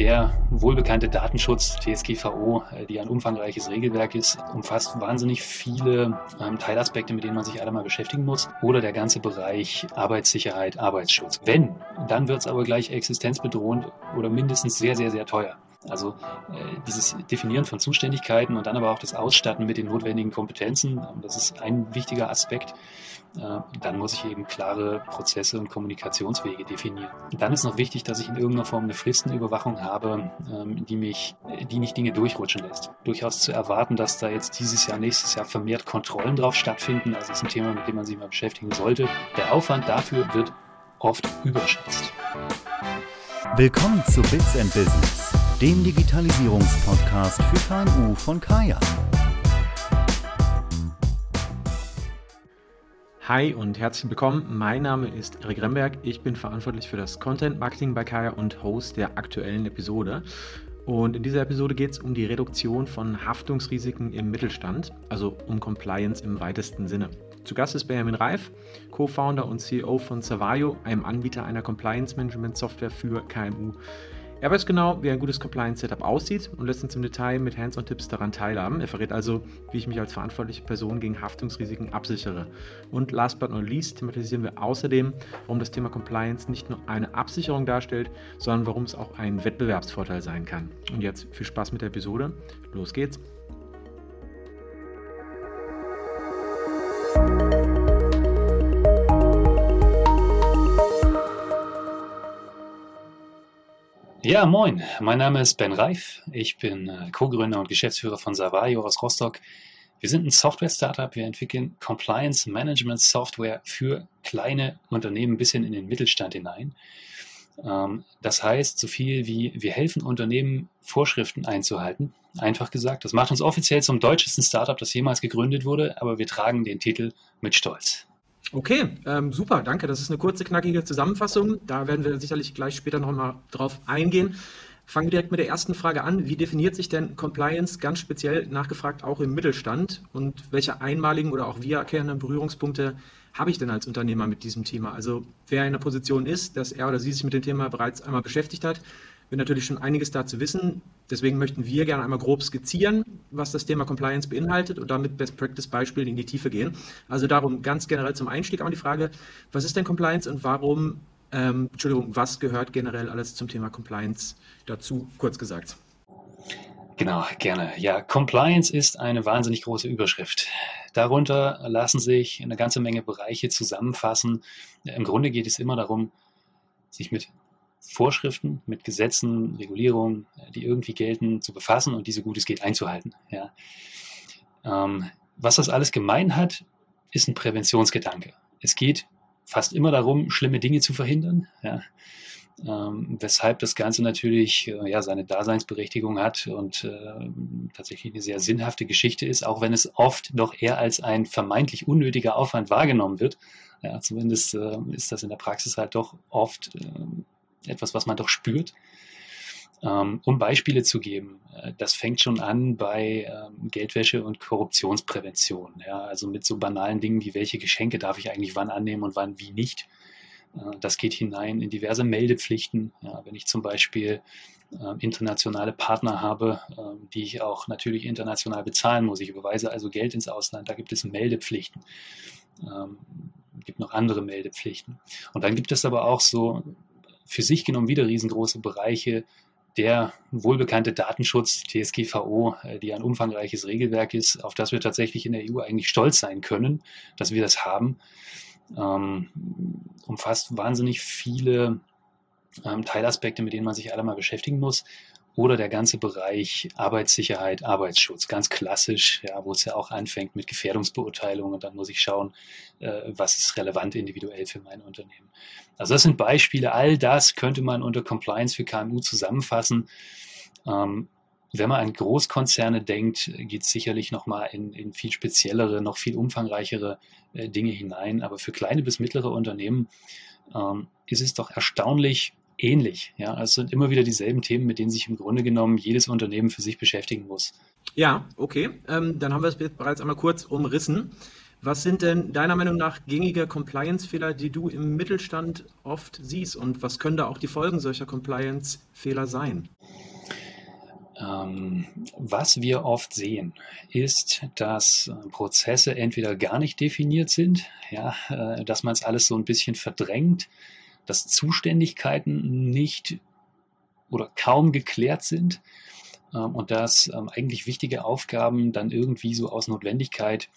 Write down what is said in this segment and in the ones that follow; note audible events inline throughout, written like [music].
der wohlbekannte Datenschutz DSGVO, äh, die ein umfangreiches Regelwerk ist, umfasst wahnsinnig viele ähm, Teilaspekte, mit denen man sich alle mal beschäftigen muss. Oder der ganze Bereich Arbeitssicherheit, Arbeitsschutz. Wenn, dann wird es aber gleich existenzbedrohend oder mindestens sehr, sehr, sehr teuer. Also äh, dieses Definieren von Zuständigkeiten und dann aber auch das Ausstatten mit den notwendigen Kompetenzen, das ist ein wichtiger Aspekt. Äh, dann muss ich eben klare Prozesse und Kommunikationswege definieren. Dann ist noch wichtig, dass ich in irgendeiner Form eine Fristenüberwachung habe, ähm, die mich, die nicht Dinge durchrutschen lässt. Durchaus zu erwarten, dass da jetzt dieses Jahr, nächstes Jahr vermehrt Kontrollen drauf stattfinden. Also das ist ein Thema, mit dem man sich mal beschäftigen sollte. Der Aufwand dafür wird oft überschätzt. Willkommen zu Bits and Business dem Digitalisierungspodcast für KMU von Kaya. Hi und herzlich willkommen. Mein Name ist Erik Remberg. Ich bin verantwortlich für das Content Marketing bei Kaya und Host der aktuellen Episode. Und in dieser Episode geht es um die Reduktion von Haftungsrisiken im Mittelstand, also um Compliance im weitesten Sinne. Zu Gast ist Benjamin Reif, Co-Founder und CEO von Savayo, einem Anbieter einer Compliance Management Software für KMU. Er weiß genau, wie ein gutes Compliance-Setup aussieht und lässt uns im Detail mit Hands-on-Tipps daran teilhaben. Er verrät also, wie ich mich als verantwortliche Person gegen Haftungsrisiken absichere. Und last but not least thematisieren wir außerdem, warum das Thema Compliance nicht nur eine Absicherung darstellt, sondern warum es auch ein Wettbewerbsvorteil sein kann. Und jetzt viel Spaß mit der Episode. Los geht's! Ja, moin. Mein Name ist Ben Reif. Ich bin äh, Co-Gründer und Geschäftsführer von Savayo aus Rostock. Wir sind ein Software-Startup. Wir entwickeln Compliance Management Software für kleine Unternehmen bis hin in den Mittelstand hinein. Ähm, das heißt so viel wie wir helfen Unternehmen, Vorschriften einzuhalten. Einfach gesagt, das macht uns offiziell zum deutschesten Startup, das jemals gegründet wurde, aber wir tragen den Titel mit Stolz. Okay, ähm, super, danke. Das ist eine kurze, knackige Zusammenfassung. Da werden wir sicherlich gleich später nochmal drauf eingehen. Fangen wir direkt mit der ersten Frage an. Wie definiert sich denn Compliance ganz speziell nachgefragt auch im Mittelstand? Und welche einmaligen oder auch wiederkehrenden Berührungspunkte habe ich denn als Unternehmer mit diesem Thema? Also wer in der Position ist, dass er oder sie sich mit dem Thema bereits einmal beschäftigt hat, wird natürlich schon einiges dazu wissen. Deswegen möchten wir gerne einmal grob skizzieren, was das Thema Compliance beinhaltet und damit Best Practice Beispiele in die Tiefe gehen. Also darum ganz generell zum Einstieg auch die Frage, was ist denn Compliance und warum, ähm, Entschuldigung, was gehört generell alles zum Thema Compliance dazu, kurz gesagt? Genau, gerne. Ja, Compliance ist eine wahnsinnig große Überschrift. Darunter lassen sich eine ganze Menge Bereiche zusammenfassen. Im Grunde geht es immer darum, sich mit Vorschriften, mit Gesetzen, Regulierungen, äh, die irgendwie gelten, zu befassen und diese gut es geht einzuhalten. Ja. Ähm, was das alles gemein hat, ist ein Präventionsgedanke. Es geht fast immer darum, schlimme Dinge zu verhindern, ja. ähm, weshalb das Ganze natürlich äh, ja, seine Daseinsberechtigung hat und äh, tatsächlich eine sehr sinnhafte Geschichte ist, auch wenn es oft doch eher als ein vermeintlich unnötiger Aufwand wahrgenommen wird. Ja, zumindest äh, ist das in der Praxis halt doch oft ähm, etwas, was man doch spürt. Ähm, um Beispiele zu geben, äh, das fängt schon an bei ähm, Geldwäsche und Korruptionsprävention. Ja, also mit so banalen Dingen wie welche Geschenke darf ich eigentlich wann annehmen und wann wie nicht. Äh, das geht hinein in diverse Meldepflichten. Ja, wenn ich zum Beispiel äh, internationale Partner habe, die ich auch natürlich international bezahlen muss. Ich überweise also Geld ins Ausland, da gibt es Meldepflichten. Ähm, gibt noch andere Meldepflichten. Und dann gibt es aber auch so für sich genommen wieder riesengroße Bereiche. Der wohlbekannte Datenschutz, TSGVO, äh, die ein umfangreiches Regelwerk ist, auf das wir tatsächlich in der EU eigentlich stolz sein können, dass wir das haben, ähm, umfasst wahnsinnig viele ähm, Teilaspekte, mit denen man sich alle mal beschäftigen muss oder der ganze Bereich Arbeitssicherheit, Arbeitsschutz, ganz klassisch, ja, wo es ja auch anfängt mit Gefährdungsbeurteilung und dann muss ich schauen, äh, was ist relevant individuell für mein Unternehmen. Also das sind Beispiele, all das könnte man unter Compliance für KMU zusammenfassen. Ähm, wenn man an Großkonzerne denkt, geht es sicherlich nochmal in, in viel speziellere, noch viel umfangreichere äh, Dinge hinein. Aber für kleine bis mittlere Unternehmen ähm, ist es doch erstaunlich, ähnlich. Ja, also es sind immer wieder dieselben Themen, mit denen sich im Grunde genommen jedes Unternehmen für sich beschäftigen muss. Ja, okay. Ähm, dann haben wir es bereits einmal kurz umrissen. Was sind denn deiner Meinung nach gängige Compliance-Fehler, die du im Mittelstand oft siehst? Und was können da auch die Folgen solcher Compliance-Fehler sein? Ähm, was wir oft sehen, ist, dass Prozesse entweder gar nicht definiert sind, ja, äh, dass man es alles so ein bisschen verdrängt, dass Zuständigkeiten nicht oder kaum geklärt sind ähm, und dass ähm, eigentlich wichtige Aufgaben dann irgendwie so aus Notwendigkeit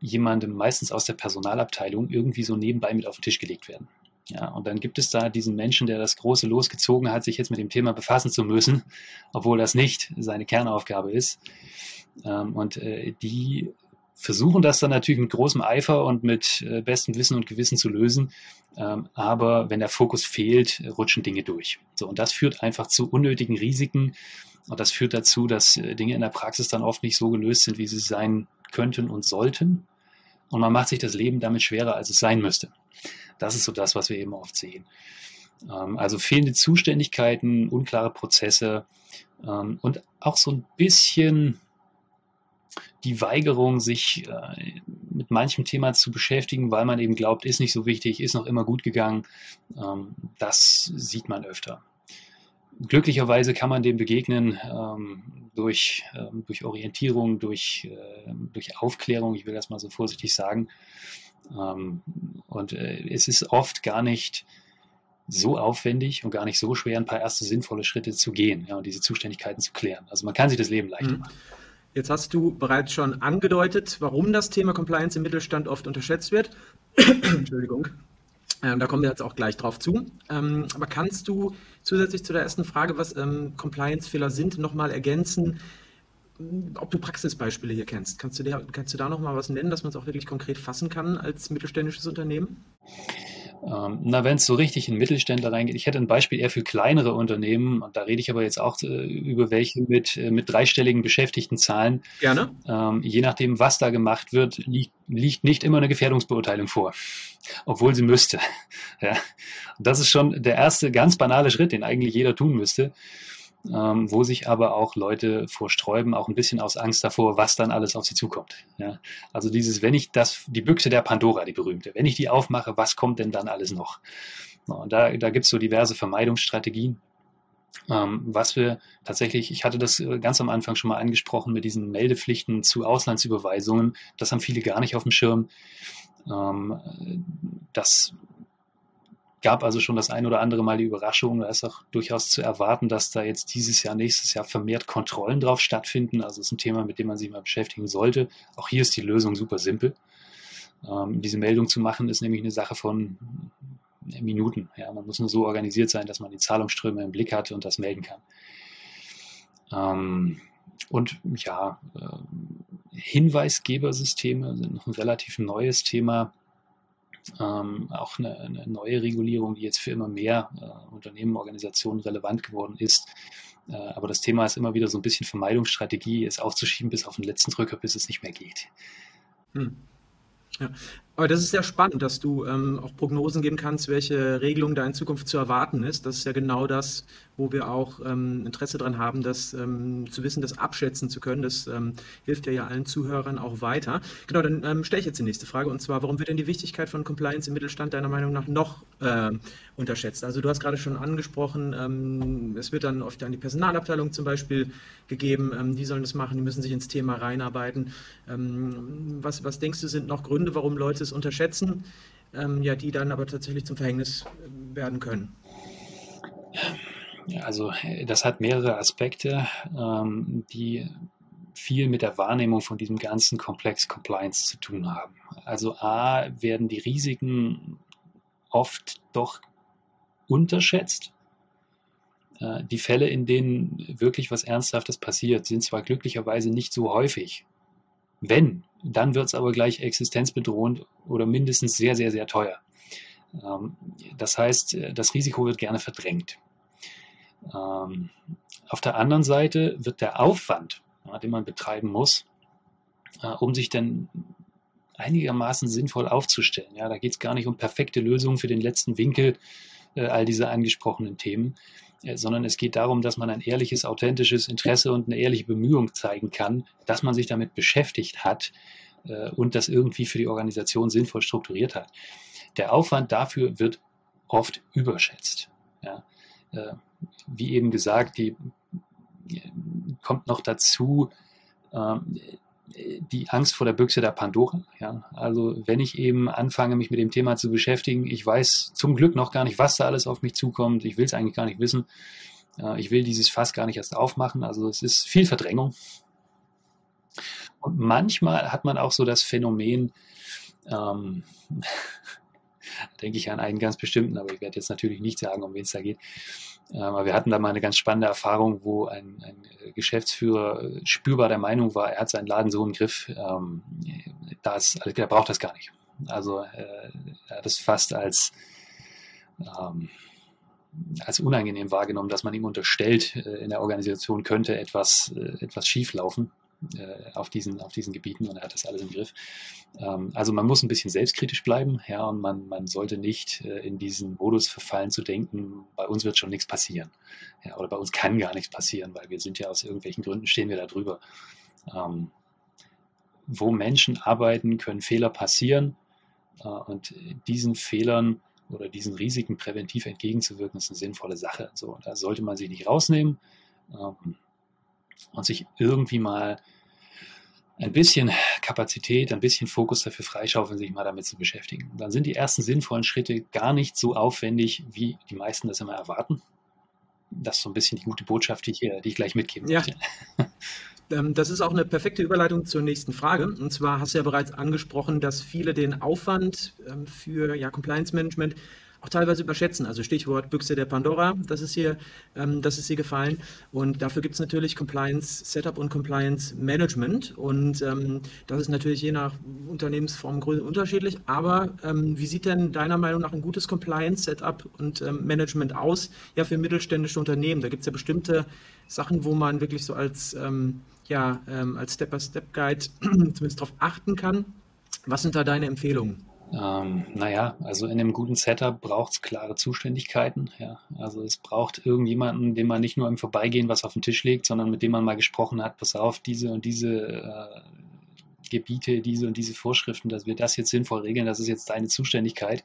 jemandem, meistens aus der Personalabteilung, irgendwie so nebenbei mit auf den Tisch gelegt werden. Ja, und dann gibt es da diesen Menschen, der das große losgezogen hat, sich jetzt mit dem Thema befassen zu müssen, obwohl das nicht seine Kernaufgabe ist. Ähm, und äh, die versuchen das dann natürlich mit großem Eifer und mit äh, bestem Wissen und Gewissen zu lösen. Ähm, aber wenn der Fokus fehlt, rutschen Dinge durch. So, und das führt einfach zu unnötigen Risiken. Und das führt dazu, dass äh, Dinge in der Praxis dann oft nicht so gelöst sind, wie sie sein könnten und sollten. Und man macht sich das Leben damit schwerer, als es sein müsste. Das ist so das, was wir eben oft sehen. Ähm, also fehlende Zuständigkeiten, unklare Prozesse ähm, und auch so ein bisschen die Weigerung, sich äh, mit manchem Thema zu beschäftigen, weil man eben glaubt, ist nicht so wichtig, ist noch immer gut gegangen. Ähm, das sieht man öfter. Glücklicherweise kann man dem begegnen ähm, durch, ähm, durch Orientierung, durch, äh, durch Aufklärung, ich will das mal so vorsichtig sagen. Ähm, und äh, es ist oft gar nicht so aufwendig und gar nicht so schwer, ein paar erste sinnvolle Schritte zu gehen ja, und diese Zuständigkeiten zu klären. Also man kann sich das Leben leichter mhm. Jetzt hast du bereits schon angedeutet, warum das Thema Compliance im Mittelstand oft unterschätzt wird. [coughs] Entschuldigung. Ähm, da kommen wir jetzt auch gleich drauf zu. Ähm, aber kannst du zusätzlich zu der ersten Frage, was ähm, Compliance-Fehler sind, nochmal ergänzen, ob du Praxisbeispiele hier kennst? Kannst du, dir, kannst du da nochmal was nennen, dass man es auch wirklich konkret fassen kann als mittelständisches Unternehmen? Ähm, na, wenn es so richtig in Mittelständler reingeht, ich hätte ein Beispiel eher für kleinere Unternehmen, und da rede ich aber jetzt auch äh, über welche mit, äh, mit dreistelligen Beschäftigtenzahlen. Gerne. Ähm, je nachdem, was da gemacht wird, liegt, liegt nicht immer eine Gefährdungsbeurteilung vor, obwohl sie müsste. [laughs] Ja. Das ist schon der erste ganz banale Schritt, den eigentlich jeder tun müsste ähm, wo sich aber auch Leute vorsträuben, auch ein bisschen aus Angst davor, was dann alles auf sie zukommt. Ja? Also dieses, wenn ich das, die Büchse der Pandora, die berühmte, wenn ich die aufmache, was kommt denn dann alles noch? Und da, da gibt es so diverse Vermeidungsstrategien. Ähm, was wir tatsächlich, ich hatte das äh, ganz am Anfang schon mal angesprochen mit diesen Meldepflichten zu Auslandsüberweisungen, das haben viele gar nicht auf dem Schirm. Ähm, das gab also schon das ein oder andere Mal die Überraschung. Da ist auch durchaus zu erwarten, dass da jetzt dieses Jahr, nächstes Jahr vermehrt Kontrollen drauf stattfinden. Also ist ein Thema, mit dem man sich mal beschäftigen sollte. Auch hier ist die Lösung super simpel. Ähm, diese Meldung zu machen, ist nämlich eine Sache von Minuten. Ja, man muss nur so organisiert sein, dass man die Zahlungsströme im Blick hat und das melden kann. Ähm, und ja, äh, Hinweisgebersysteme sind noch ein relativ neues Thema ähm, auch eine, eine, neue Regulierung, die jetzt für immer mehr äh, Unternehmen, Organisationen relevant geworden ist. Äh, aber das Thema ist immer wieder so ein bisschen Vermeidungsstrategie, es aufzuschieben bis auf den letzten Drücker, bis es nicht mehr geht. Hm. Ja. Aber das ist sehr spannend, dass du ähm, auch Prognosen geben kannst, welche Regelung da in Zukunft zu erwarten ist. Das ist ja genau das, wo wir auch ähm, Interesse daran haben, das ähm, zu wissen, das abschätzen zu können. Das ähm, hilft ja, ja allen Zuhörern auch weiter. Genau, dann ähm, stelle ich jetzt die nächste Frage und zwar, warum wird denn die Wichtigkeit von Compliance im Mittelstand deiner Meinung nach noch äh, unterschätzt? Also du hast gerade schon angesprochen, ähm, es wird dann oft an die Personalabteilung zum Beispiel gegeben, die sollen das machen, die müssen sich ins Thema reinarbeiten. was, was denkst du, sind noch Gründe, warum Leute es unterschätzen, ähm, ja, die dann aber tatsächlich zum Verhängnis äh, werden können. Also das hat mehrere Aspekte, ähm, die viel mit der Wahrnehmung von diesem ganzen Komplex Compliance zu tun haben. Also a, werden die Risiken oft doch unterschätzt. Äh, die Fälle, in denen wirklich was Ernsthaftes passiert, sind zwar glücklicherweise nicht so häufig. Wenn dann wird es aber gleich existenzbedrohend oder mindestens sehr, sehr, sehr teuer. Ähm, das heißt, äh, das Risiko wird gerne verdrängt. Ähm, auf der anderen Seite wird der Aufwand, den man betreiben muss, äh, um sich dann einigermaßen sinnvoll aufzustellen. Ja, da geht es gar nicht um perfekte Lösungen für den letzten Winkel all dieser angesprochenen Themen, äh, sondern es geht darum, dass man ein ehrliches, authentisches Interesse und eine ehrliche Bemühung zeigen kann, dass man sich damit beschäftigt hat äh, und das irgendwie für die Organisation sinnvoll strukturiert hat. Der Aufwand dafür wird oft überschätzt. Ja. Äh, wie eben gesagt, die kommt noch dazu, ähm, die Angst vor der Büchse der Pandora. Ja? Also wenn ich eben anfange, mich mit dem Thema zu beschäftigen, ich weiß zum Glück noch gar nicht, was da alles auf mich zukommt. Ich will es eigentlich gar nicht wissen. Äh, ich will dieses Fass gar nicht erst aufmachen. Also es ist viel Verdrängung. Und manchmal hat man auch so das Phänomen, ähm, [laughs] denke ich an einen ganz bestimmten, aber ich werde jetzt natürlich nicht sagen, um wen es da geht. Ähm, aber wir hatten da mal eine ganz spannende Erfahrung, wo ein, ein, Geschäftsführer äh, spürbar der Meinung war, er hat seinen Laden so im Griff, ähm, das, also er braucht das gar nicht. Also äh, er hat es fast als, ähm, als unangenehm wahrgenommen, dass man ihm unterstellt, äh, in der Organisation könnte etwas, äh, etwas schief laufen äh, auf, diesen, auf diesen Gebieten und er hat das alles im Griff. Ähm, also man muss ein bisschen selbstkritisch bleiben, ja, und man, man sollte nicht äh, in diesen Modus verfallen zu denken, bei uns wird schon nichts passieren. Ja, oder bei uns kann gar nichts passieren, weil wir sind ja aus irgendwelchen Gründen stehen wir da drüber. Ähm, wo Menschen arbeiten, können Fehler passieren äh, und diesen Fehlern oder diesen Risiken präventiv entgegenzuwirken, ist eine sinnvolle Sache. So, da sollte man sich nicht rausnehmen. Ähm, und sich irgendwie mal ein bisschen Kapazität, ein bisschen Fokus dafür freischaufeln, sich mal damit zu beschäftigen. Dann sind die ersten sinnvollen Schritte gar nicht so aufwendig, wie die meisten das immer erwarten. Das ist so ein bisschen die gute Botschaft, die ich, die ich gleich mitgeben ja. möchte. [laughs] Ähm, das ist auch eine perfekte Überleitung zur nächsten Frage. Und zwar hast du ja bereits angesprochen, dass viele den Aufwand ähm, für ja, Compliance Management auch teilweise überschätzen. Also Stichwort Büchse der Pandora, das ist hier, ähm, das ist hier gefallen. Und dafür gibt es natürlich Compliance Setup und Compliance Management. Und ähm, das ist natürlich je nach Unternehmensform unterschiedlich. Aber ähm, wie sieht denn deiner Meinung nach ein gutes Compliance Setup und ähm, Management aus? Ja, für mittelständische Unternehmen. Da gibt es ja bestimmte Sachen, wo man wirklich so als, ähm, ja, ähm, als Step-by-Step-Guide [clears throat] zumindest darauf achten kann. Was sind da deine Empfehlungen? Ähm, naja, also in einem guten Setup braucht es klare Zuständigkeiten. Ja. Also es braucht irgendjemanden, dem man nicht nur im Vorbeigehen was auf den Tisch legt, sondern mit dem man mal gesprochen hat, pass auf, diese und diese äh, Gebiete, diese und diese Vorschriften, dass wir das jetzt sinnvoll regeln, das ist jetzt deine Zuständigkeit.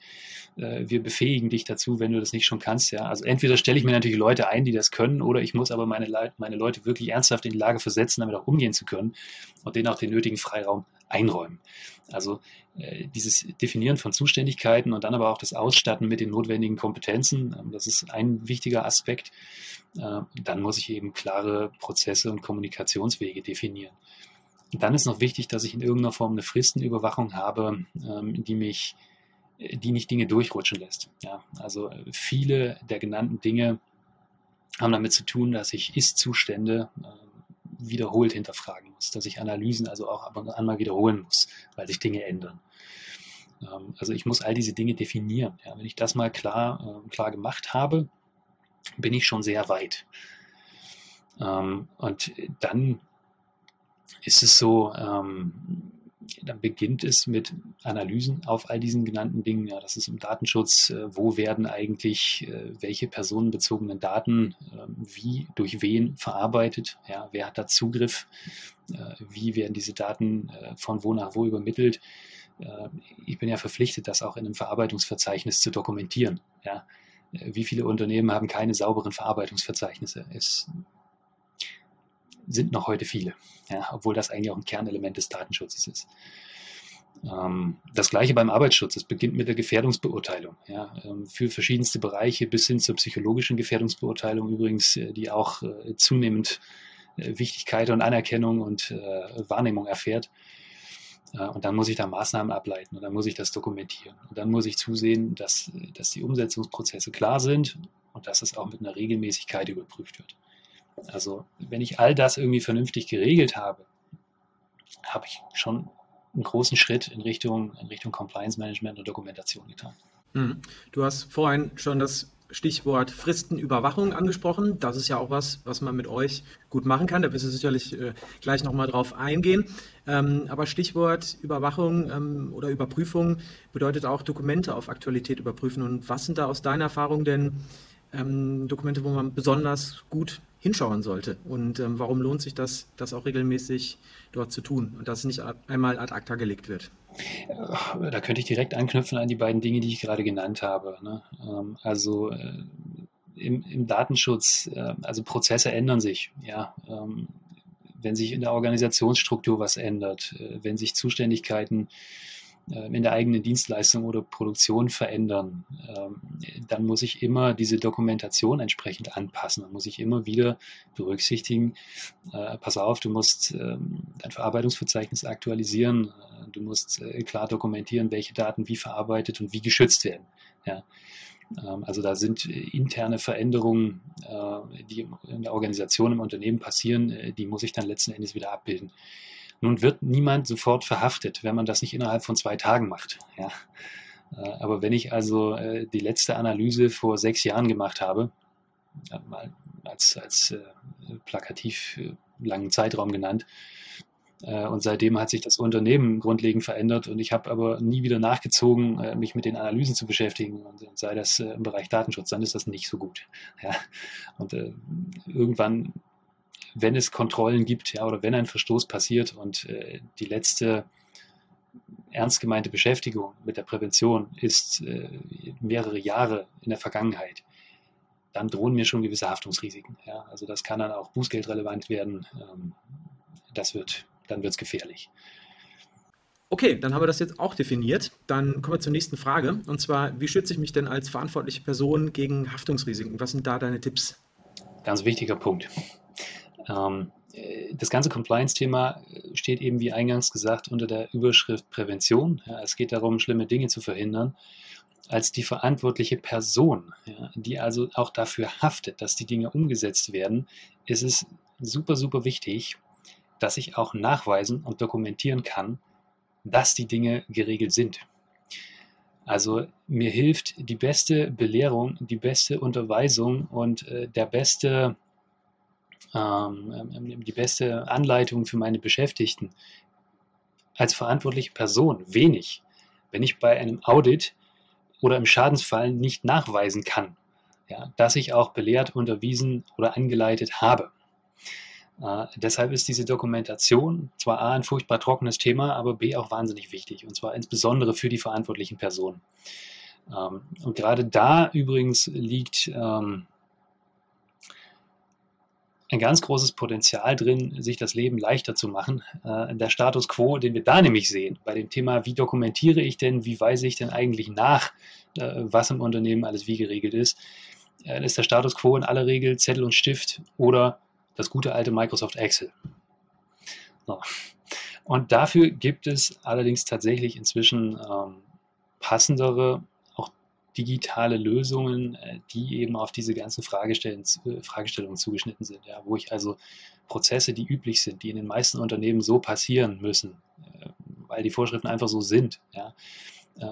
Äh, wir befähigen dich dazu, wenn du das nicht schon kannst. Ja. Also entweder stelle ich mir natürlich Leute ein, die das können, oder ich muss aber meine, Le meine Leute wirklich ernsthaft in die Lage versetzen, damit auch umgehen zu können und denen auch den nötigen Freiraum einräumen. Also äh, dieses Definieren von Zuständigkeiten und dann aber auch das Ausstatten mit den notwendigen Kompetenzen, ähm, das ist ein wichtiger Aspekt. Äh, dann muss ich eben klare Prozesse und Kommunikationswege definieren. dann ist noch wichtig, dass ich in irgendeiner Form eine Fristenüberwachung habe, ähm, die mich, die nicht Dinge durchrutschen lässt. Ja, also viele der genannten Dinge haben damit zu tun, dass ich Ist-Zustände äh, wiederholt hinterfragen muss, dass ich Analysen also auch ab und an mal wiederholen muss, weil sich Dinge ändern. Ähm, also ich muss all diese Dinge definieren. Ja, wenn ich das mal klar, äh, klar gemacht habe, bin ich schon sehr weit. Ähm, und dann ist es so, ähm, dann beginnt es mit Analysen auf all diesen genannten Dingen. Ja, das ist im Datenschutz, äh, wo werden eigentlich äh, welche personenbezogenen Daten äh, wie, durch wen verarbeitet, ja, wer hat da Zugriff, äh, wie werden diese Daten von wo nach wo übermittelt. Ich bin ja verpflichtet, das auch in einem Verarbeitungsverzeichnis zu dokumentieren. Ja. Wie viele Unternehmen haben keine sauberen Verarbeitungsverzeichnisse? Es sind noch heute viele, ja, obwohl das eigentlich auch ein Kernelement des Datenschutzes ist. Ähm, das gleiche beim Arbeitsschutz. Es beginnt mit der Gefährdungsbeurteilung. Ja, ähm, für verschiedenste Bereiche bis hin zur psychologischen Gefährdungsbeurteilung übrigens, äh, die auch äh, zunehmend äh, Wichtigkeit und Anerkennung und Wahrnehmung erfährt. Und dann muss ich da Maßnahmen ableiten und dann muss ich das dokumentieren. Und dann muss ich zusehen, dass, dass die Umsetzungsprozesse klar sind und dass es auch mit einer Regelmäßigkeit überprüft wird. Also wenn ich all das irgendwie vernünftig geregelt habe, habe ich schon einen großen Schritt in Richtung, in Richtung Compliance Management und Dokumentation getan. Mhm. Du hast vorhin schon das Stichwort Fristenüberwachung angesprochen. Das ist ja auch was, was man mit euch gut machen kann. Da wirst du sicherlich äh, gleich nochmal drauf eingehen. Ähm, aber Stichwort Überwachung ähm, oder Überprüfung bedeutet auch Dokumente auf Aktualität überprüfen. Und was sind da aus deiner Erfahrung denn ähm, Dokumente, wo man besonders gut hinschauen sollte? Und ähm, warum lohnt sich das, das auch regelmäßig dort zu tun und dass es nicht einmal ad acta gelegt wird? Da könnte ich direkt anknüpfen an die beiden Dinge, die ich gerade genannt habe. Ne? Ähm, also äh, im, im, Datenschutz, äh, also Prozesse ändern sich. Ja, ähm, wenn sich in der Organisationsstruktur was ändert, äh, wenn sich Zuständigkeiten äh, in der eigenen Dienstleistung oder Produktion verändern, ähm, dann muss ich immer diese Dokumentation entsprechend anpassen. Dann muss ich immer wieder berücksichtigen, äh, pass auf, du musst ähm, dein Verarbeitungsverzeichnis aktualisieren, du musst klar dokumentieren, welche Daten wie verarbeitet und wie geschützt werden. Ja. Ähm, also da sind interne Veränderungen, die in der Organisation, im Unternehmen passieren, die muss ich dann letzten Endes wieder abbilden. Nun wird niemand sofort verhaftet, wenn man das nicht innerhalb von zwei Tagen macht. Ja. Äh, aber wenn ich also äh, die letzte Analyse vor sechs Jahren gemacht habe, als, als äh, plakativ langen Zeitraum genannt, und seitdem hat sich das Unternehmen grundlegend verändert und ich habe aber nie wieder nachgezogen, mich mit den Analysen zu beschäftigen und sei das im Bereich Datenschutz, dann ist das nicht so gut. Ja. Und irgendwann wenn es Kontrollen gibt, ja, oder wenn ein Verstoß passiert und äh, die letzte ernst gemeinte Beschäftigung mit der Prävention ist äh, mehrere Jahre in der Vergangenheit, dann drohen mir schon gewisse Haftungsrisiken. Ja. Also das kann dann auch bußgeldrelevant werden. Ähm, das wird, dann wird es gefährlich. Okay, dann haben wir das jetzt auch definiert. Dann kommen wir zur nächsten Frage. Und zwar, wie schütze ich mich denn als verantwortliche Person gegen Haftungsrisiken? Was sind da deine Tipps? Ganz wichtiger Punkt. Ähm, äh, das ganze Compliance-Thema äh, steht eben, wie eingangs gesagt, unter der Überschrift Prävention. Ja, es geht darum, schlimme Dinge zu verhindern. Als die verantwortliche Person, ja, die also auch dafür haftet, dass die Dinge umgesetzt werden, ist es super, super wichtig, dass ich auch nachweisen und dokumentieren kann, dass die Dinge geregelt sind. Also mir hilft die beste Belehrung, die beste Unterweisung und äh, der beste ähm, die beste Anleitung für meine Beschäftigten als verantwortliche Person wenig, wenn ich bei einem Audit oder im Schadensfall nicht nachweisen kann, ja, dass ich auch belehrt, unterwiesen oder angeleitet habe. Äh, deshalb ist diese Dokumentation zwar A ein furchtbar trockenes Thema, aber B auch wahnsinnig wichtig und zwar insbesondere für die verantwortlichen Personen. Ähm, und gerade da übrigens liegt ähm, ein ganz großes Potenzial drin, sich das Leben leichter zu machen. Äh, der Status quo, den wir da nämlich sehen, bei dem Thema, wie dokumentiere ich denn, wie weise ich denn eigentlich nach, äh, was im Unternehmen alles wie geregelt ist, äh, ist der Status quo in aller Regel Zettel und Stift oder das gute alte Microsoft Excel. So. Und dafür gibt es allerdings tatsächlich inzwischen ähm, passendere digitale Lösungen, äh, die eben auf diese ganzen äh, Fragestellungen zugeschnitten sind, ja, wo ich also Prozesse, die üblich sind, die in den meisten Unternehmen so passieren müssen, äh, weil die Vorschriften einfach so sind, ja,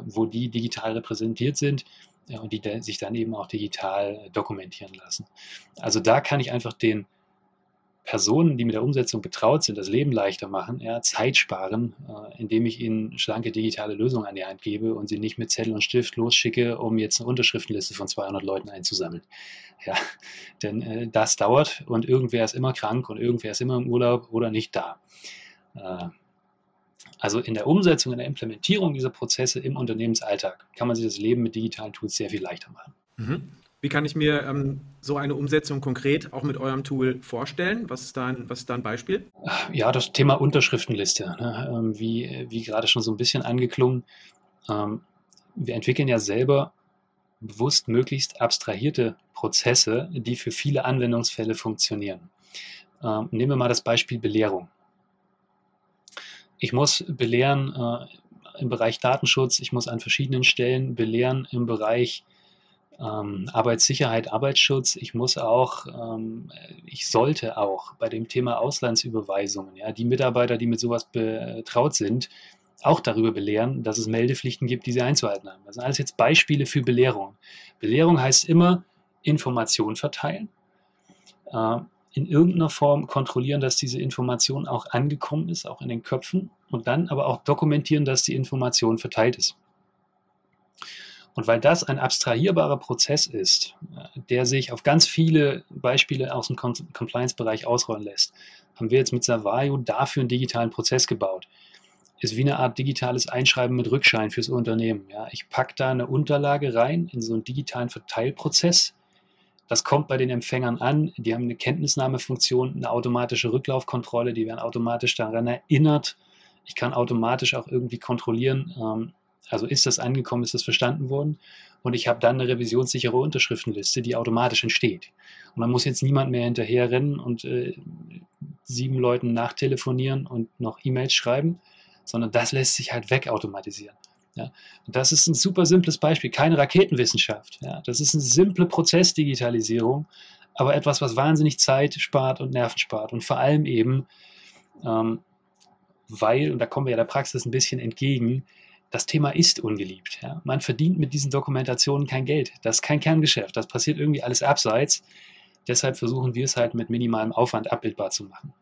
wo die digital repräsentiert sind und die sich dann eben auch digital dokumentieren lassen. Also da kann ich einfach den Personen, die mit der Umsetzung betraut sind, das Leben leichter machen, ja, Zeit sparen, äh, indem ich ihnen schlanke digitale Lösungen an die Hand gebe und sie nicht mit Zettel und Stift losschicke, um jetzt eine Unterschriftenliste von 200 Leuten einzusammeln. Ja, denn äh, das dauert und irgendwer ist immer krank und irgendwer ist immer im Urlaub oder nicht da. Äh, also in der Umsetzung, in der Implementierung dieser Prozesse im Unternehmensalltag kann man sich das Leben mit digitalen Tools sehr viel leichter machen. Mhm. Wie kann ich mir ähm, so eine Umsetzung konkret auch mit eurem Tool vorstellen? Was ist da ein, was ist da ein Beispiel? Ja, das Thema Unterschriftenliste, ne? ähm, wie, wie gerade schon so ein bisschen angeklungen. Ähm, wir entwickeln ja selber bewusst möglichst abstrahierte Prozesse, die für viele Anwendungsfälle funktionieren. Ähm, nehmen wir mal das Beispiel Belehrung. Ich muss belehren äh, im Bereich Datenschutz, ich muss an verschiedenen Stellen belehren im Bereich ähm, Arbeitssicherheit, Arbeitsschutz. Ich muss auch, ähm, ich sollte auch bei dem Thema Auslandsüberweisungen, ja, die Mitarbeiter, die mit sowas betraut sind, auch darüber belehren, dass es Meldepflichten gibt, die sie einzuhalten haben. Das sind alles jetzt Beispiele für Belehrung. Belehrung heißt immer Information verteilen, äh, in irgendeiner Form kontrollieren, dass diese Information auch angekommen ist, auch in den Köpfen und dann aber auch dokumentieren, dass die Information verteilt ist. Und weil das ein abstrahierbarer Prozess ist, äh, der sich auf ganz viele Beispiele aus dem Compliance-Bereich ausrollen lässt, haben wir jetzt mit Savayo dafür einen digitalen Prozess gebaut. Ist wie eine Art digitales Einschreiben mit Rückschein fürs Unternehmen. Ja, ich packe da eine Unterlage rein in so einen digitalen Verteilprozess. Das kommt bei den Empfängern an. Die haben eine Kenntnisnahmefunktion, eine automatische Rücklaufkontrolle. Die werden automatisch daran erinnert. Ich kann automatisch auch irgendwie kontrollieren, ähm, also ist das angekommen, ist das verstanden worden? Und ich habe dann eine revisionssichere Unterschriftenliste, die automatisch entsteht. Und man muss jetzt niemand mehr hinterherrennen und äh, sieben Leuten nachtelefonieren und noch E-Mails schreiben, sondern das lässt sich halt wegautomatisieren. Ja. Das ist ein super simples Beispiel, keine Raketenwissenschaft. Ja. Das ist eine simple Prozessdigitalisierung, aber etwas, was wahnsinnig Zeit spart und Nerven spart. Und vor allem eben, ähm, weil, und da kommen wir ja der Praxis ein bisschen entgegen, das Thema ist ungeliebt. Ja. Man verdient mit diesen Dokumentationen kein Geld. Das ist kein Kerngeschäft. Das passiert irgendwie alles abseits. Deshalb versuchen wir es halt mit minimalem Aufwand abbildbar zu machen.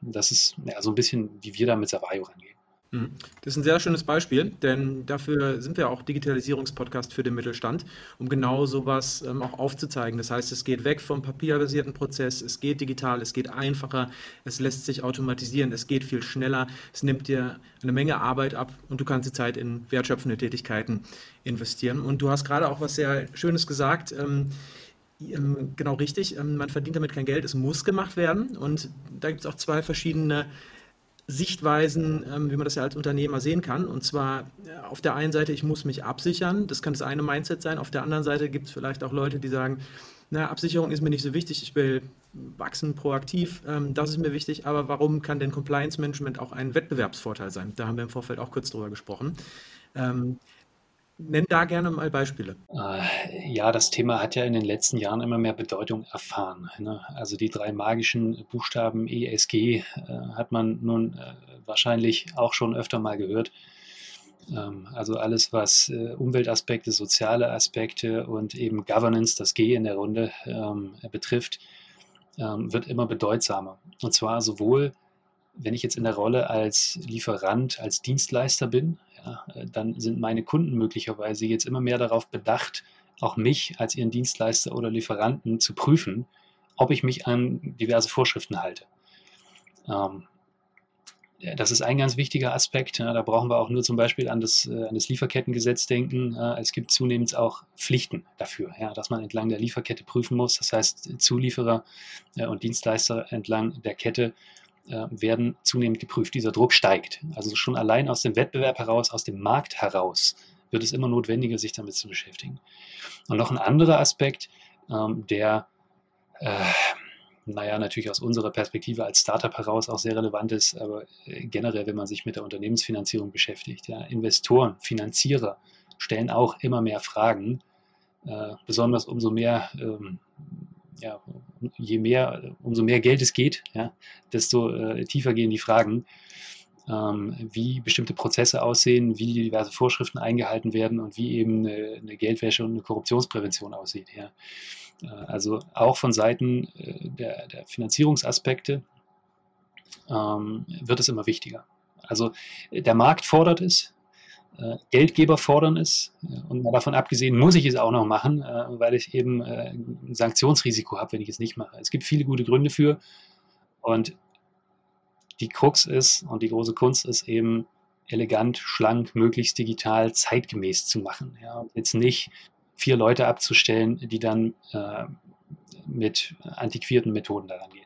Das ist ja, so ein bisschen, wie wir da mit Savayo rangehen. Mhm. Das ist ein sehr schönes Beispiel, denn dafür sind wir auch Digitalisierungspodcast für den Mittelstand, um genau sowas ähm, auch aufzuzeigen. Das heißt, es geht weg vom papierbasierten Prozess, es geht digital, es geht einfacher, es lässt sich automatisieren, es geht viel schneller, es nimmt dir eine Menge Arbeit ab und du kannst die Zeit in wertschöpfende Tätigkeiten investieren. Und du hast gerade auch was sehr Schönes gesagt. Ähm, ähm Genau richtig, ähm, man verdient damit kein Geld, es muss gemacht werden. Und da gibt es auch zwei verschiedene Sichtweisen, ähm, wie man das ja als Unternehmer sehen kann. Und zwar äh, auf der einen Seite, ich muss mich absichern, das kann das eine Mindset sein. Auf der anderen Seite gibt es vielleicht auch Leute, die sagen, na, Absicherung ist mir nicht so wichtig, ich will wachsen, proaktiv, ähm, das ist mir wichtig, aber warum kann denn Compliance Management auch ein Wettbewerbsvorteil sein? Da haben wir im Vorfeld auch kurz drüber gesprochen. Ähm, Nenn da gerne mal Beispiele. Äh, ja, das Thema hat ja in den letzten Jahren immer mehr Bedeutung erfahren. Ne? Also die drei magischen Buchstaben ESG äh, hat man nun äh, wahrscheinlich auch schon öfter mal gehört. Ähm, also alles, was Umweltaspekte, soziale Aspekte und eben Governance, das G in der Runde ähm, betrifft, ähm, wird immer bedeutsamer. Und zwar sowohl, wenn ich jetzt in der Rolle als Lieferant, als Dienstleister bin, dann sind meine Kunden möglicherweise jetzt immer mehr darauf bedacht, auch mich als ihren Dienstleister oder Lieferanten zu prüfen, ob ich mich an diverse Vorschriften halte. Ähm, das ist ein ganz wichtiger Aspekt. Da brauchen wir auch nur zum Beispiel an das, äh, an das Lieferkettengesetz denken. Es gibt zunehmend auch Pflichten dafür, dass man entlang der Lieferkette prüfen muss. Das heißt, Zulieferer äh, und Dienstleister entlang der Kette äh, werden zunehmend geprüft. Dieser Druck steigt. Also schon allein aus dem Wettbewerb heraus, aus dem Markt heraus, wird es immer notwendiger, sich damit zu beschäftigen. Und noch ein anderer Aspekt, ähm, der, äh, naja, natürlich aus unserer Perspektive als Startup heraus auch sehr relevant ist, aber äh, generell, wenn man sich mit der Unternehmensfinanzierung beschäftigt. Ja, Investoren, Finanzierer stellen auch immer mehr Fragen, äh, besonders umso mehr ähm, ja, je mehr, umso mehr Geld es geht, ja, desto äh, tiefer gehen die Fragen, ähm, wie bestimmte Prozesse aussehen, wie diverse Vorschriften eingehalten werden und wie eben eine, eine Geldwäsche und eine Korruptionsprävention aussieht. Ja. Äh, also auch von Seiten äh, der, der, Finanzierungsaspekte ähm, wird es immer wichtiger. Also der Markt fordert es, äh, Geldgeber fordern es. Und mal davon abgesehen muss ich es auch noch machen, äh, weil ich eben äh, ein Sanktionsrisiko habe, wenn ich es nicht mache. Es gibt viele gute Gründe für. Und die Krux ist und die große Kunst ist eben elegant, schlank, möglichst digital, zeitgemäß zu machen. Ja, jetzt nicht vier Leute abzustellen, die dann äh, mit antiquierten Methoden daran gehen.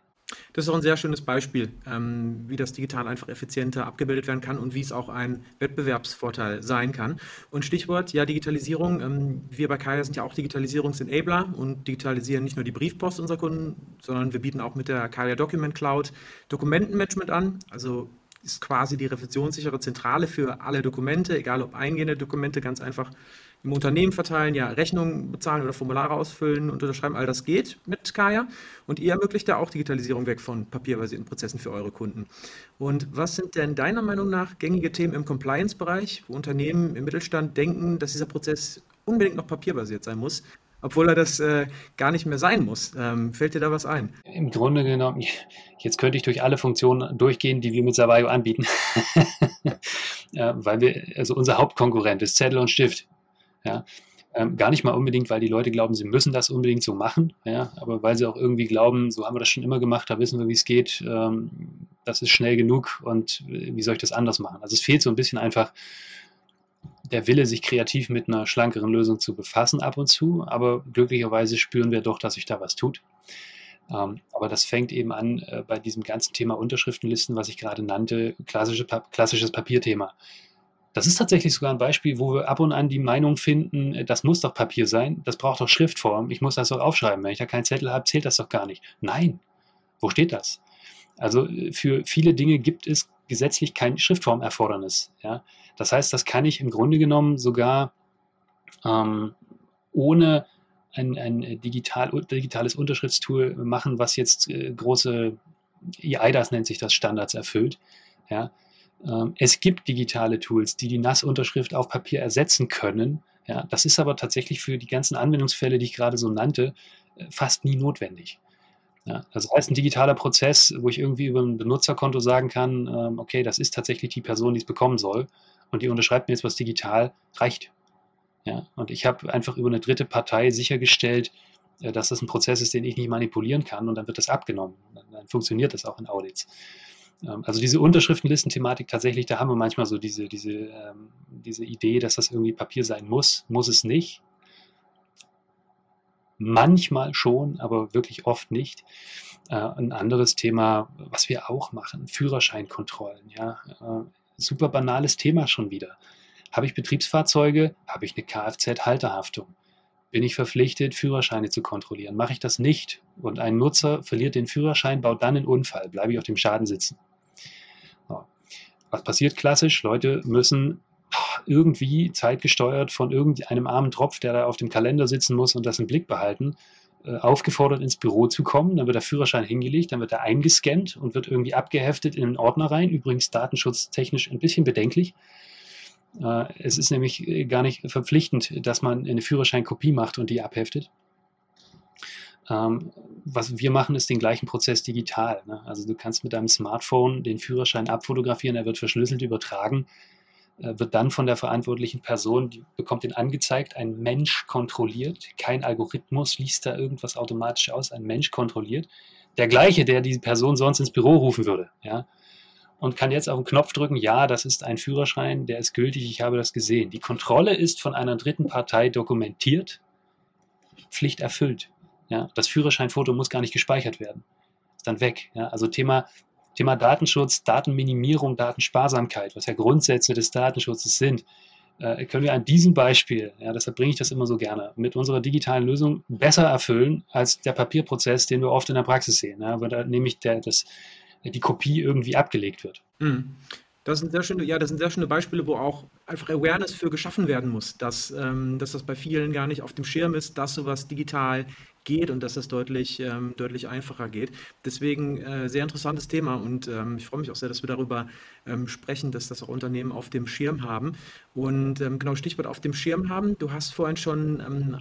Das ist auch ein sehr schönes Beispiel, ähm, wie das digital einfach effizienter abgebildet werden kann und wie es auch ein Wettbewerbsvorteil sein kann. Und Stichwort, ja, Digitalisierung. Ähm, wir bei Kaya sind ja auch Digitalisierungsenabler und digitalisieren nicht nur die Briefpost unserer Kunden, sondern wir bieten auch mit der Kaya Document Cloud Dokumentenmanagement an. Also ist quasi die revisionssichere Zentrale für alle Dokumente, egal ob eingehende Dokumente, ganz einfach im Unternehmen verteilen, ja, Rechnungen bezahlen oder Formulare ausfüllen und unterschreiben. All das geht mit Kaya. Und ihr ermöglicht da auch Digitalisierung weg von papierbasierten Prozessen für eure Kunden. Und was sind denn deiner Meinung nach gängige Themen im Compliance-Bereich, wo Unternehmen im Mittelstand denken, dass dieser Prozess unbedingt noch papierbasiert sein muss? obwohl er das äh, gar nicht mehr sein muss. Ähm, fällt dir da was ein? Im Grunde genommen, jetzt könnte ich durch alle Funktionen durchgehen, die wir mit Savayo anbieten. ja, [laughs] weil wir, also unser Hauptkonkurrent ist Zettel und Stift. Ja? Ähm, gar nicht mal unbedingt, weil die Leute glauben, sie müssen das unbedingt so machen, ja, aber weil sie auch irgendwie glauben, so haben wir das schon immer gemacht, da wissen wir, wie es geht, ähm, das ist schnell genug und wie soll ich das anders machen? Also es fehlt so ein bisschen einfach der Wille, sich kreativ mit einer schlankeren Lösung zu befassen ab und zu, aber glücklicherweise spüren wir doch, dass sich da was tut. Ähm, aber das fängt eben an äh, bei diesem ganzen Thema Unterschriftenlisten, was ich gerade nannte, klassische, klassisches Papierthema. Das ist tatsächlich sogar ein Beispiel, wo wir ab und an die Meinung finden, äh, das muss doch Papier sein, das braucht doch Schriftform, ich muss das doch aufschreiben. Wenn ich da keinen Zettel habe, zählt das doch gar nicht. Nein, wo steht das? Also äh, für viele Dinge gibt es gesetzlich kein Schriftformerfordernis. Ja? Das heißt, das kann ich im Grunde genommen sogar ähm, ohne ein, ein digital, digitales Unterschriftstool machen, was jetzt äh, große EIDAS nennt sich das Standards erfüllt. Ja? Ähm, es gibt digitale Tools, die die Nassunterschrift auf Papier ersetzen können. Ja, das ist aber tatsächlich für die ganzen Anwendungsfälle, die ich gerade so nannte, äh, fast nie notwendig. Ja, das heißt, ein digitaler Prozess, wo ich irgendwie über ein Benutzerkonto sagen kann, ähm, okay, das ist tatsächlich die Person, die es bekommen soll und die unterschreibt mir jetzt was digital, reicht. Ja, und ich habe einfach über eine dritte Partei sichergestellt, äh, dass das ein Prozess ist, den ich nicht manipulieren kann und dann wird das abgenommen. Dann funktioniert das auch in Audits. Ähm, also diese Unterschriftenlisten-Thematik tatsächlich, da haben wir manchmal so diese, diese, ähm, diese Idee, dass das irgendwie Papier sein muss. Muss es nicht. Manchmal schon, aber wirklich oft nicht. Äh, ein anderes Thema, was wir auch machen, Führerscheinkontrollen. Ja? Äh, super banales Thema schon wieder. Habe ich Betriebsfahrzeuge, habe ich eine Kfz-Halterhaftung. Bin ich verpflichtet, Führerscheine zu kontrollieren? Mache ich das nicht und ein Nutzer verliert den Führerschein, baut dann einen Unfall, bleibe ich auf dem Schaden sitzen. Was passiert klassisch? Leute müssen irgendwie zeitgesteuert von irgendeinem armen Tropf, der da auf dem Kalender sitzen muss und das im Blick behalten, äh, aufgefordert ins Büro zu kommen. Dann wird der Führerschein hingelegt, dann wird er eingescannt und wird irgendwie abgeheftet in einen Ordner rein. Übrigens datenschutztechnisch ein bisschen bedenklich. Äh, es ist nämlich gar nicht verpflichtend, dass man eine Führerscheinkopie macht und die abheftet. Ähm, was wir machen, ist den gleichen Prozess digital. Ne? Also du kannst mit deinem Smartphone den Führerschein abfotografieren, er wird verschlüsselt übertragen, äh, wird dann von der verantwortlichen Person, die bekommt den angezeigt, ein Mensch kontrolliert, kein Algorithmus liest da irgendwas automatisch aus, ein Mensch kontrolliert. Der gleiche, der die Person sonst ins Büro rufen würde. Ja? Und kann jetzt auf den Knopf drücken, ja, das ist ein Führerschein, der ist gültig, ich habe das gesehen. Die Kontrolle ist von einer dritten Partei dokumentiert, Pflicht erfüllt. Ja, das Führerscheinfoto muss gar nicht gespeichert werden. Ist dann weg. Ja, also Thema, Thema Datenschutz, Datenminimierung, Datensparsamkeit, was ja Grundsätze des Datenschutzes sind, äh, können wir an diesem Beispiel, ja, deshalb bringe ich das immer so gerne, mit unserer digitalen Lösung besser erfüllen als der Papierprozess, den wir oft in der Praxis sehen, ja, weil da nämlich der, das, die Kopie irgendwie abgelegt wird. Mhm. Das sind sehr schöne, ja, das sind sehr schöne Beispiele, wo auch einfach Awareness für geschaffen werden muss, dass, ähm, dass das bei vielen gar nicht auf dem Schirm ist, dass sowas digital geht und dass das deutlich, ähm, deutlich einfacher geht. Deswegen äh, sehr interessantes Thema und ähm, ich freue mich auch sehr, dass wir darüber ähm, sprechen, dass das auch Unternehmen auf dem Schirm haben. Und ähm, genau, Stichwort auf dem Schirm haben. Du hast vorhin schon ähm,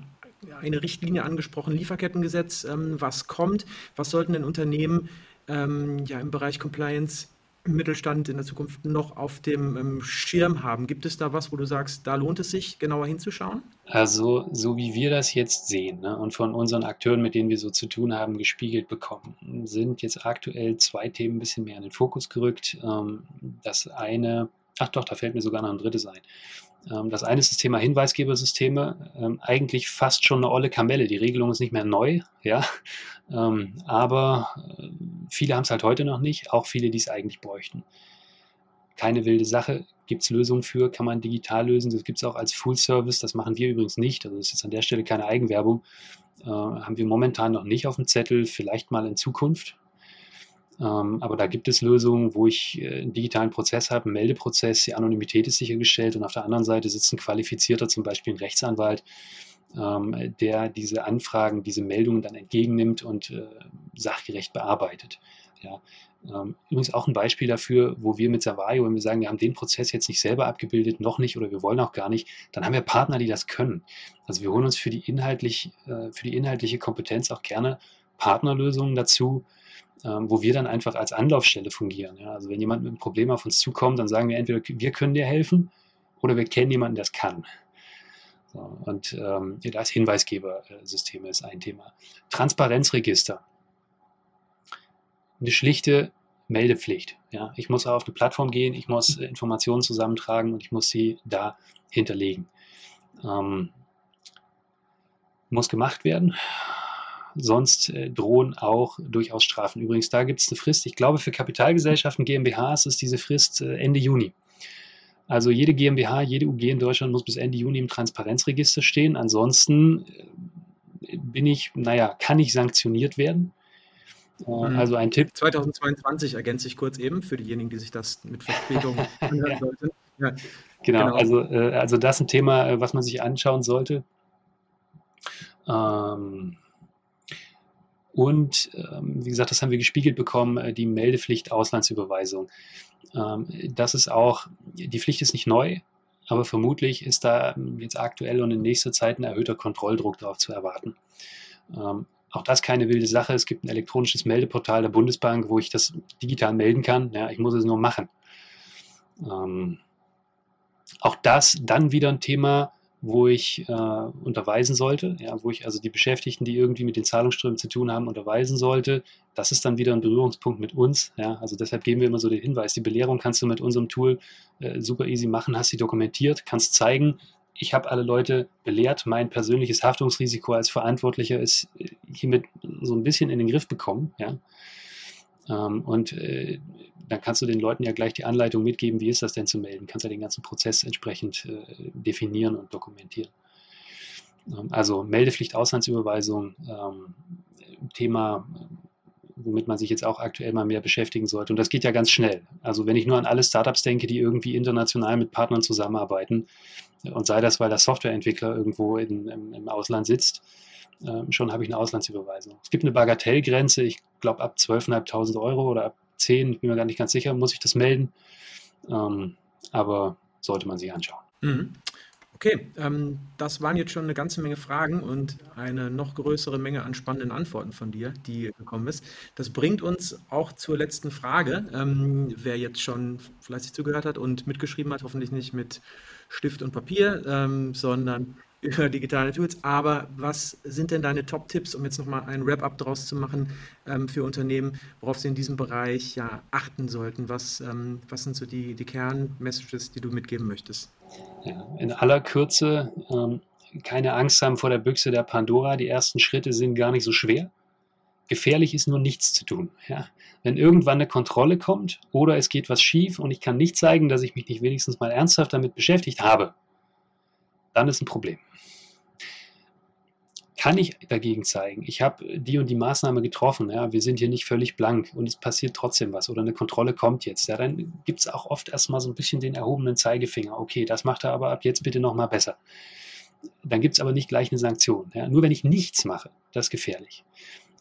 eine Richtlinie angesprochen, Lieferkettengesetz, was kommt, was sollten denn Unternehmen ja, im Bereich Compliance Mittelstand in der Zukunft noch auf dem ähm, Schirm haben? Gibt es da was, wo du sagst, da lohnt es sich, genauer hinzuschauen? Also, so wie wir das jetzt sehen ne, und von unseren Akteuren, mit denen wir so zu tun haben, gespiegelt bekommen, sind jetzt aktuell zwei Themen ein bisschen mehr in den Fokus gerückt. Ähm, das eine, ach doch, da fällt mir sogar noch ein drittes ein. Ähm, das eine ist das Thema Hinweisgebersysteme. Ähm, eigentlich fast schon eine olle Kamelle. Die Regelung ist nicht mehr neu, ja. Ähm, aber äh, viele haben es halt heute noch nicht, auch viele, die es eigentlich bräuchten. Keine wilde Sache, gibt es Lösungen für, kann man digital lösen. Das gibt es auch als Full Service, das machen wir übrigens nicht. Also das ist jetzt an der Stelle keine Eigenwerbung. Äh, haben wir momentan noch nicht auf dem Zettel, vielleicht mal in Zukunft. Ähm, aber da gibt es Lösungen, wo ich äh, einen digitalen Prozess habe, einen Meldeprozess, die Anonymität ist sichergestellt und auf der anderen Seite sitzt ein qualifizierter, zum Beispiel ein Rechtsanwalt, ähm, der diese Anfragen, diese Meldungen dann entgegennimmt und äh, sachgerecht bearbeitet. Ja. Ähm, übrigens auch ein Beispiel dafür, wo wir mit Savario, wenn wir sagen, wir haben den Prozess jetzt nicht selber abgebildet, noch nicht oder wir wollen auch gar nicht, dann haben wir Partner, die das können. Also wir holen uns für die, inhaltlich, äh, für die inhaltliche Kompetenz auch gerne Partnerlösungen dazu, wo wir dann einfach als Anlaufstelle fungieren. Ja? Also wenn jemand mit einem Problem auf uns zukommt, dann sagen wir entweder, wir können dir helfen oder wir kennen jemanden, der es kann. So, und ähm, das Hinweisgebersystem ist ein Thema. Transparenzregister. Eine schlichte Meldepflicht. Ja? Ich muss auf eine Plattform gehen, ich muss Informationen zusammentragen und ich muss sie da hinterlegen. Ähm, muss gemacht werden. Sonst äh, drohen auch durchaus Strafen. Übrigens, da gibt es eine Frist. Ich glaube, für Kapitalgesellschaften, GmbHs ist diese Frist äh, Ende Juni. Also jede GmbH, jede UG in Deutschland muss bis Ende Juni im Transparenzregister stehen. Ansonsten äh, bin ich, naja, kann ich sanktioniert werden. Mhm. Also ein Tipp. 2022 ergänze ich kurz eben für diejenigen, die sich das mit Verspätung [laughs] anhören ja. sollten. Ja. Genau, genau, Also, also das ist ein Thema, was man sich anschauen sollte. Ähm, und ähm, wie gesagt, das haben wir gespiegelt bekommen, die Meldepflicht Auslandsüberweisung. Ähm, das ist auch, die Pflicht ist nicht neu, aber vermutlich ist da jetzt aktuell und in nächster Zeit ein erhöhter Kontrolldruck darauf zu erwarten. Ähm, auch das keine wilde Sache. Es gibt ein elektronisches Meldeportal der Bundesbank, wo ich das digital melden kann. Ja, ich muss es nur machen. Ähm, auch das dann wieder ein Thema, wo ich äh, unterweisen sollte, ja, wo ich also die Beschäftigten, die irgendwie mit den Zahlungsströmen zu tun haben, unterweisen sollte. Das ist dann wieder ein Berührungspunkt mit uns. Ja. Also deshalb geben wir immer so den Hinweis, die Belehrung kannst du mit unserem Tool äh, super easy machen, hast sie dokumentiert, kannst zeigen, ich habe alle Leute belehrt, mein persönliches Haftungsrisiko als Verantwortlicher ist äh, hiermit so ein bisschen in den Griff bekommen. Ja. Ähm, und äh, dann kannst du den Leuten ja gleich die Anleitung mitgeben, wie ist das denn zu melden. Kannst ja den ganzen Prozess entsprechend äh, definieren und dokumentieren. Ähm, also Meldepflicht, Auslandsüberweisung, ähm, Thema, womit man sich jetzt auch aktuell mal mehr beschäftigen sollte. Und das geht ja ganz schnell. Also wenn ich nur an alle Startups denke, die irgendwie international mit Partnern zusammenarbeiten, und sei das, weil der Softwareentwickler irgendwo in, im, im Ausland sitzt, äh, schon habe ich eine Auslandsüberweisung. Es gibt eine Bagatellgrenze, ich glaube ab 12.500 Euro oder ab 10, ich bin mir gar nicht ganz sicher, muss ich das melden. Ähm, aber sollte man sich anschauen. Mhm. Okay, ähm, das waren jetzt schon eine ganze Menge Fragen und eine noch größere Menge an spannenden Antworten von dir, die gekommen ist. Das bringt uns auch zur letzten Frage. Ähm, wer jetzt schon fleißig zugehört hat und mitgeschrieben hat, hoffentlich nicht mit Stift und Papier, ähm, sondern über digitale Tools. Aber was sind denn deine Top-Tipps, um jetzt nochmal ein Wrap-up draus zu machen ähm, für Unternehmen, worauf sie in diesem Bereich ja achten sollten? Was, ähm, was sind so die, die Kern-Messages, die du mitgeben möchtest? Ja, in aller Kürze, ähm, keine Angst haben vor der Büchse der Pandora. Die ersten Schritte sind gar nicht so schwer. Gefährlich ist nur nichts zu tun. Ja. Wenn irgendwann eine Kontrolle kommt oder es geht was schief und ich kann nicht zeigen, dass ich mich nicht wenigstens mal ernsthaft damit beschäftigt habe, dann ist ein Problem kann ich dagegen zeigen, ich habe die und die Maßnahme getroffen, ja, wir sind hier nicht völlig blank und es passiert trotzdem was oder eine Kontrolle kommt jetzt, ja, dann gibt es auch oft erstmal so ein bisschen den erhobenen Zeigefinger, okay, das macht er aber ab jetzt bitte nochmal besser. Dann gibt es aber nicht gleich eine Sanktion. Ja. Nur wenn ich nichts mache, das ist gefährlich.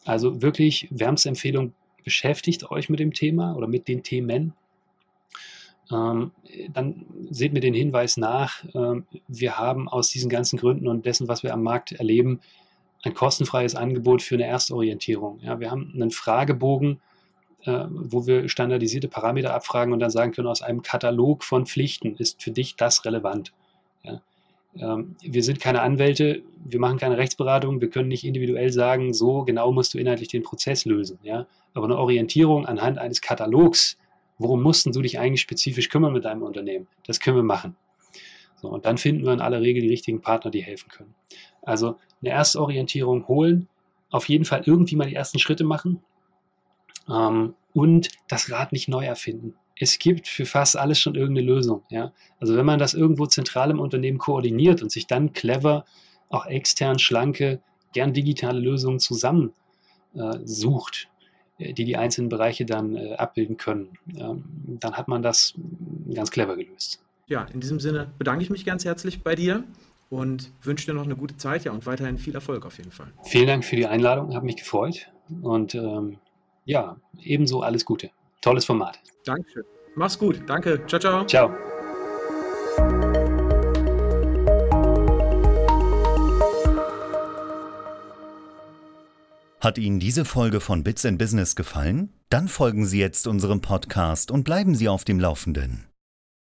Also wirklich wärmste Empfehlung, beschäftigt euch mit dem Thema oder mit den Themen. Ähm, dann seht mir den Hinweis nach, ähm, wir haben aus diesen ganzen Gründen und dessen, was wir am Markt erleben, ein kostenfreies Angebot für eine Erstorientierung. Ja, wir haben einen Fragebogen, äh, wo wir standardisierte Parameter abfragen und dann sagen können, aus einem Katalog von Pflichten ist für dich das relevant. Ja, ähm, wir sind keine Anwälte, wir machen keine Rechtsberatung, wir können nicht individuell sagen, so genau musst du inhaltlich den Prozess lösen. Ja? Aber eine Orientierung anhand eines Katalogs, worum mussten du dich eigentlich spezifisch kümmern mit deinem Unternehmen, das können wir machen. So, und dann finden wir in aller Regel die richtigen Partner, die helfen können. Also eine Erstorientierung holen, auf jeden Fall irgendwie mal die ersten Schritte machen ähm, und das Rad nicht neu erfinden. Es gibt für fast alles schon irgendeine Lösung. Ja? Also wenn man das irgendwo zentral im Unternehmen koordiniert und sich dann clever, auch extern schlanke, gern digitale Lösungen zusammen äh, äh, die die einzelnen Bereiche dann äh, abbilden können, ähm, dann hat man das ganz clever gelöst. Ja, in diesem Sinne bedanke ich mich ganz herzlich bei dir und wünsche dir noch eine gute Zeit ja, und weiterhin viel Erfolg auf jeden Fall. Vielen Dank für die Einladung, habe mich gefreut und ähm, ja, ebenso alles Gute. Tolles Format. Dankeschön. Mach's gut. Danke. Ciao, ciao. Ciao. Hat Ihnen diese Folge von Bits and Business gefallen? Dann folgen Sie jetzt unserem Podcast und bleiben Sie auf dem Laufenden.